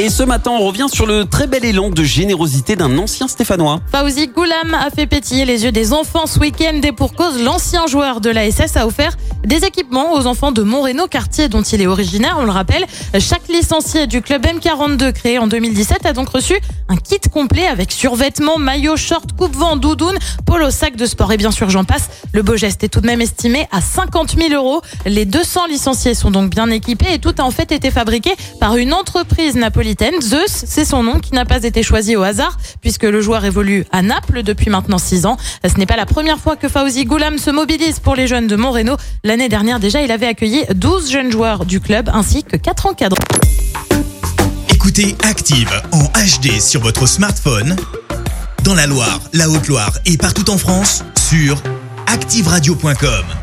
Et ce matin, on revient sur le très bel élan de générosité d'un ancien Stéphanois. Fauzi Goulam a fait pétiller les yeux des enfants ce week-end et pour cause, l'ancien joueur de la SS a offert des équipements aux enfants de Moreno, quartier dont il est originaire. On le rappelle, chaque licencié du club M42 créé en 2017 a donc reçu un kit complet avec survêtements, maillot, short, coupe-vent, doudoune, polo, sac de sport et bien sûr j'en passe. Le beau geste est tout de même estimé à 50 000 euros. Les 200 licenciés sont donc bien équipés et tout a en fait été fabriqué par une entreprise Zeus, c'est son nom qui n'a pas été choisi au hasard puisque le joueur évolue à Naples depuis maintenant 6 ans. Ce n'est pas la première fois que Fauzi Goulam se mobilise pour les jeunes de Moreno. L'année dernière déjà, il avait accueilli 12 jeunes joueurs du club ainsi que 4 encadrants. Écoutez Active en HD sur votre smartphone, dans la Loire, la Haute-Loire et partout en France, sur activeradio.com.